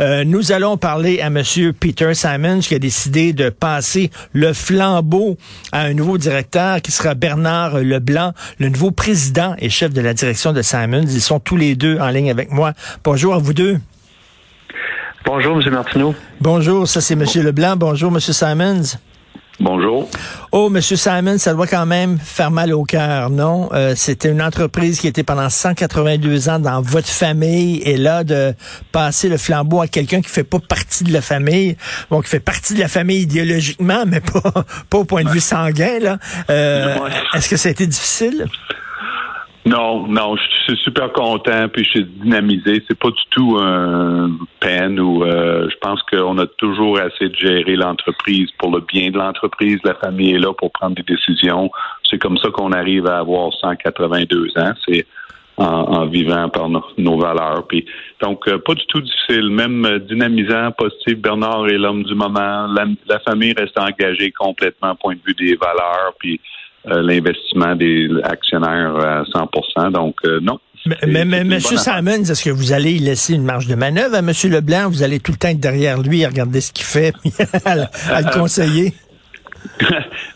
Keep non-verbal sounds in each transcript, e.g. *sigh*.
Euh, nous allons parler à Monsieur Peter Simons qui a décidé de passer le flambeau à un nouveau directeur qui sera Bernard Leblanc, le nouveau président et chef de la direction de Simons. Ils sont tous les deux en ligne avec moi. Bonjour à vous deux. Bonjour, M. Martineau. Bonjour, ça c'est M. Leblanc. Bonjour, M. Simons. Bonjour. Oh, Monsieur Simon, ça doit quand même faire mal au cœur, non? Euh, c'était une entreprise qui était pendant 182 ans dans votre famille et là, de passer le flambeau à quelqu'un qui fait pas partie de la famille, bon, qui fait partie de la famille idéologiquement, mais pas, *laughs* pas au point de vue sanguin, là. Euh, Est-ce que ça a été difficile? Non, non, je suis super content, puis je suis dynamisé. C'est pas du tout un peine ou euh, je pense qu'on a toujours assez de gérer l'entreprise pour le bien de l'entreprise. La famille est là pour prendre des décisions. C'est comme ça qu'on arrive à avoir 182 ans. C'est en, vivant par nos valeurs. Puis donc euh, pas du tout difficile, même euh, dynamisant, positif. Bernard est l'homme du moment. La, famille reste engagée complètement, point de vue des valeurs. Puis l'investissement des actionnaires à 100% Donc, euh, non. Mais, mais, M. Simons, est-ce que vous allez laisser une marge de manœuvre à M. Leblanc? Vous allez tout le temps être derrière lui, regarder ce qu'il fait, *laughs* à, le *laughs* conseiller? *laughs*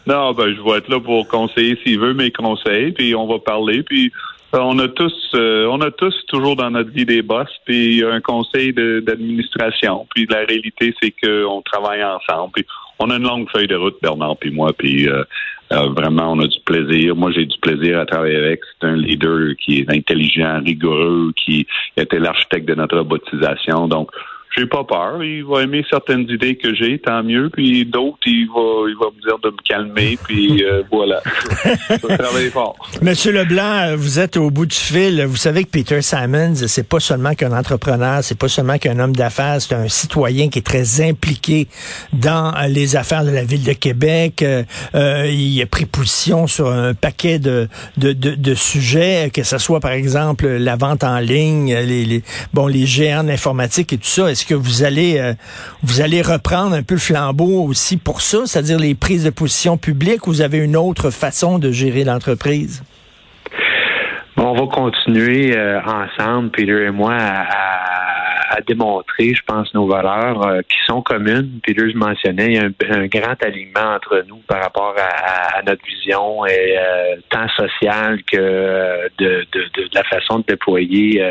non, ben, je vais être là pour conseiller s'il veut mes conseils, puis on va parler, puis euh, on a tous, on a tous toujours dans notre vie des boss, puis un conseil d'administration. Puis la réalité, c'est qu'on travaille ensemble. Puis on a une longue feuille de route, Bernard puis moi, puis euh, euh, vraiment, on a du plaisir. Moi, j'ai du plaisir à travailler avec. C'est un leader qui est intelligent, rigoureux, qui était l'architecte de notre robotisation. Donc, j'ai pas peur. Il va aimer certaines idées que j'ai, tant mieux. Puis d'autres, il va, il va me dire de me calmer. *laughs* Puis euh, voilà. Travailler fort. Monsieur Leblanc, vous êtes au bout du fil. Vous savez que Peter Simons, c'est pas seulement qu'un entrepreneur, c'est pas seulement qu'un homme d'affaires, c'est un citoyen qui est très impliqué dans les affaires de la ville de Québec. Euh, euh il a pris position sur un paquet de, de, de, de, sujets, que ce soit par exemple la vente en ligne, les, les bon les géants d'informatique et tout ça. Est-ce que vous allez euh, vous allez reprendre un peu le flambeau aussi pour ça, c'est-à-dire les prises de position publiques, ou vous avez une autre façon de gérer l'entreprise? on va continuer euh, ensemble, Peter et moi, à à démontrer, je pense, nos valeurs euh, qui sont communes. Puis je mentionnais, il y a un, grand alignement entre nous par rapport à, notre vision et euh, tant sociale que euh, de, de, de, la façon de déployer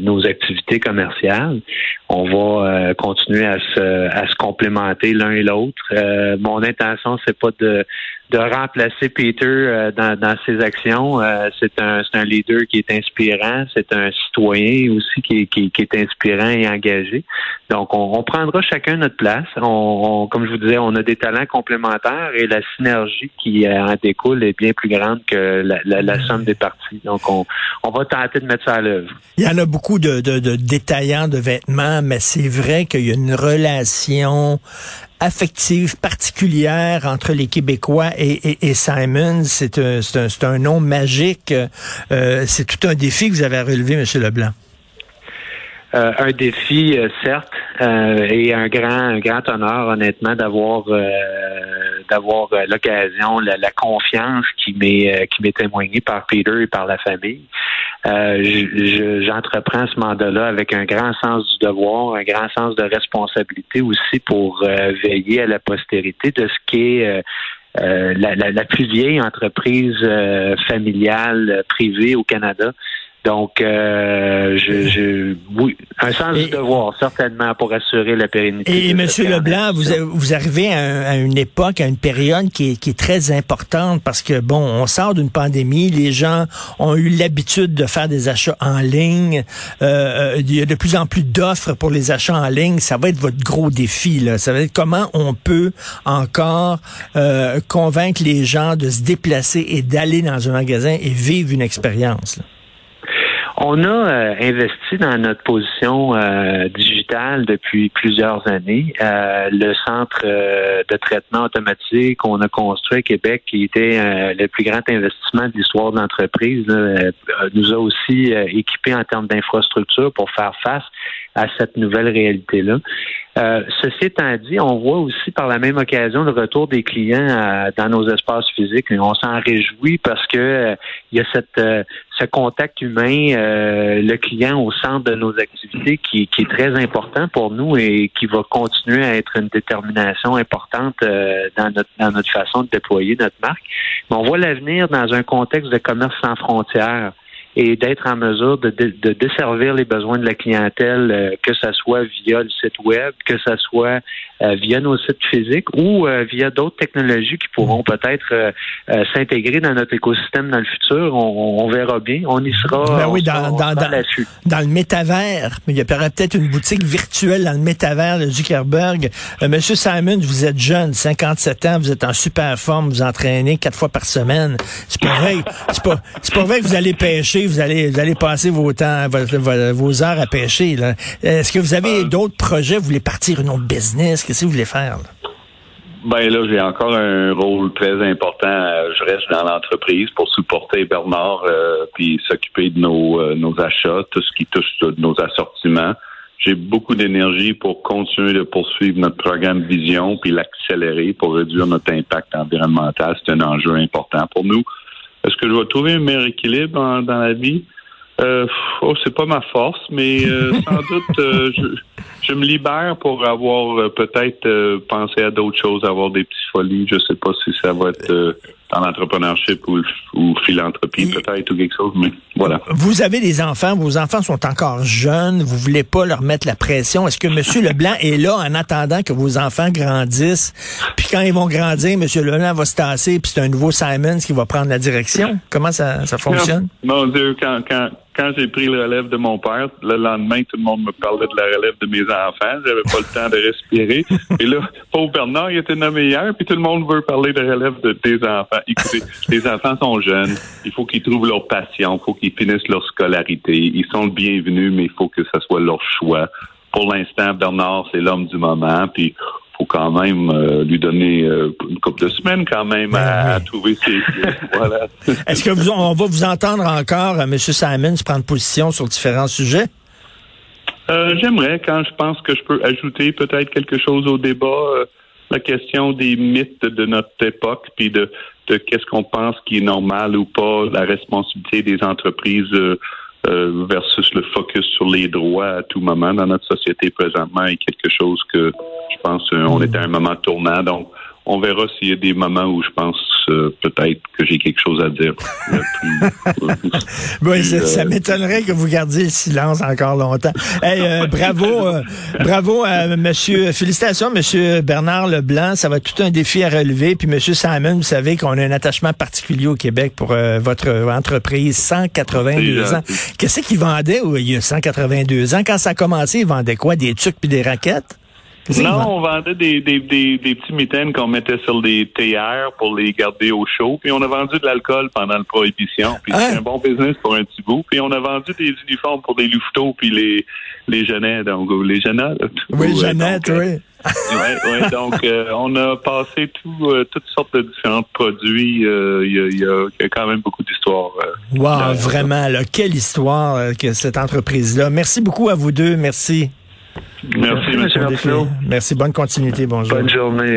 nos activités commerciales. On va continuer à se, à se complémenter l'un et l'autre. mon intention, c'est pas de de remplacer Peter euh, dans, ses actions. Euh, c'est un, un leader qui est inspirant, c'est un citoyen aussi qui, qui, qui, est inspirant et engagé. Donc, on, prendra chacun notre place. On, comme je vous disais, on a des talents complémentaires et la synergie qui euh, en découle est bien plus grande que la, somme des parties. Donc, on, on va tenter de mettre ça à l'œuvre. Il y en a beaucoup de, de détaillants de vêtements, mais c'est vrai qu'il y a une relation affective particulière entre les Québécois et, et, Simon. C'est un, un, un, nom magique. Euh, c'est tout un défi que vous avez à relever, M. Leblanc. Euh, un défi, euh, certes, euh, et un grand, un grand honneur, honnêtement, d'avoir d'avoir l'occasion, la, confiance qui m'est qui m'est témoignée par Peter et par la famille. J'entreprends ce mandat-là avec un grand sens du devoir, un grand sens de responsabilité aussi pour veiller à la postérité de ce qui est la, la, la, plus vieille entreprise familiale privée au Canada. Donc, euh, je, je, oui, un sens du devoir, certainement, pour assurer la pérennité. Et, M. Leblanc, vous, vous arrivez à, une époque, à une période qui est, qui est très importante parce que, bon, on sort d'une pandémie, les gens ont eu l'habitude de faire des achats en ligne. Euh, il y a de plus en plus d'offres pour les achats en ligne. Ça va être votre gros défi, là. Ça va être comment on peut encore euh, convaincre les gens de se déplacer et d'aller dans un magasin et vivre une expérience. On a euh, investi dans notre position euh, digitale depuis plusieurs années. Euh, le centre de traitement automatique qu'on a construit à Québec, qui était le plus grand investissement de l'histoire de l'entreprise, nous a aussi équipés en termes d'infrastructure pour faire face à cette nouvelle réalité-là. Euh, ceci étant dit, on voit aussi par la même occasion le retour des clients euh, dans nos espaces physiques. Et on s'en réjouit parce que euh, il y a cette, ce contact humain, le client au centre de nos activités qui, qui, est très important pour nous et qui va continuer à être une détermination importante dans, notre, dans notre façon de déployer notre marque. Mais on voit l'avenir dans un contexte de commerce sans frontières et d'être en mesure de, de, desservir les besoins de la clientèle, euh, que ce soit via le site web, que ce soit euh, via nos sites physiques ou euh, via d'autres technologies qui pourront peut-être s'intégrer dans notre écosystème dans le futur. On, verra bien. On y sera. Ben oui, dans, dans, dans, dans, le métavers. Il y aura peut-être une boutique virtuelle dans le métavers de Zuckerberg. Monsieur Simon, vous êtes jeune, 57 ans, vous êtes en super forme, vous entraînez quatre fois par semaine. C'est pas vrai. C'est pas, c'est pas vrai que vous allez pêcher vous allez, vous allez passer vos temps, vos, heures à pêcher. Est-ce que vous avez euh. d'autres projets? Vous voulez partir une autre business? Qu'est-ce que vous voulez faire? Ben là, j'ai encore un rôle très important. Je reste dans l'entreprise pour supporter Bernard euh, puis s'occuper de nos, euh, nos achats, tout ce qui touche nos assortiments. J'ai beaucoup d'énergie pour continuer de poursuivre notre programme Vision puis l'accélérer pour réduire notre impact environnemental. C'est un enjeu important pour nous. Est-ce que je vais trouver un meilleur équilibre dans la vie? Euh, oh, c'est pas ma force, mais euh, sans *laughs* doute, euh, je, je, me libère pour avoir euh, peut-être pensé à d'autres choses, avoir des petites folies. Je sais pas si ça va être dans l'entrepreneurship ou, ou philanthropie peut-être ou quelque chose, mais voilà. Vous avez des enfants, vos enfants sont encore jeunes, vous voulez pas leur mettre la pression. Est-ce que Monsieur *laughs* Leblanc est là en attendant que vos enfants grandissent? Puis quand ils vont grandir, Monsieur Leblanc va se tasser, puis c'est un nouveau Simons qui va prendre la direction? Comment ça, ça fonctionne? Mon Dieu, quand, quand, quand j'ai pris le relève de mon père, le lendemain, tout le monde me parlait de la relève de mes enfants. J'avais pas le temps de respirer. *laughs* Et là, pauvre Bernard, il était nommé hier, puis tout le monde veut parler de relève de tes enfants. Écoutez, *laughs* les enfants sont jeunes. Il faut qu'ils trouvent leur passion. Il faut qu'ils finissent leur scolarité. Ils sont le bienvenu, mais il faut que ce soit leur choix. Pour l'instant, Bernard, c'est l'homme du moment. Puis faut quand même euh, lui donner euh, une couple de semaines quand même à, ben trouver ses *laughs* voilà. Est-ce que vous, on va vous entendre encore, euh, M. Simons, prendre position sur différents sujets? J'aimerais, quand je pense que je peux ajouter peut-être quelque chose au débat, la question des mythes de notre époque, puis de, de qu'est-ce qu'on pense qui est normal ou pas, la responsabilité des entreprises versus le focus sur les droits à tout moment dans notre société présentement est quelque chose que je pense qu'on est à un moment tournant. Donc, on verra s'il y a des moments où je pense euh, peut-être que j'ai quelque chose à dire. *laughs* oui, ça, m'étonnerait que vous gardiez le silence encore longtemps. *laughs* Euh, bravo, euh, bravo à Monsieur. Félicitations, Monsieur Bernard Leblanc. Ça va être tout un défi à relever. Puis Monsieur Simon, vous savez qu'on a un attachement particulier au Québec pour votre entreprise. 182 ans. Qu'est-ce qu'il vendait il y a 182 ans? Quand ça a commencé, il vendait quoi? Des trucs puis des raquettes? Non, on vendait des, des, des, des petits mitaines qu'on mettait sur des théières pour les garder au chaud. Puis on a vendu de l'alcool pendant la prohibition. Puis c'est hein? un bon business pour un petit bout. Puis on a vendu des uniformes pour des louveteaux puis les, les Jeannettes, donc les Jeannettes. Oui, Jeannette, oui. *laughs* oui, ouais, donc euh, on a passé tout, euh, toutes sortes de différents produits. Euh, il y, a, quand même beaucoup d'histoires. wow, vraiment, là, quelle histoire que cette entreprise-là. Merci beaucoup à vous deux. Merci. Merci, M. Merci, bonne continuité. Bonjour. Bonne journée.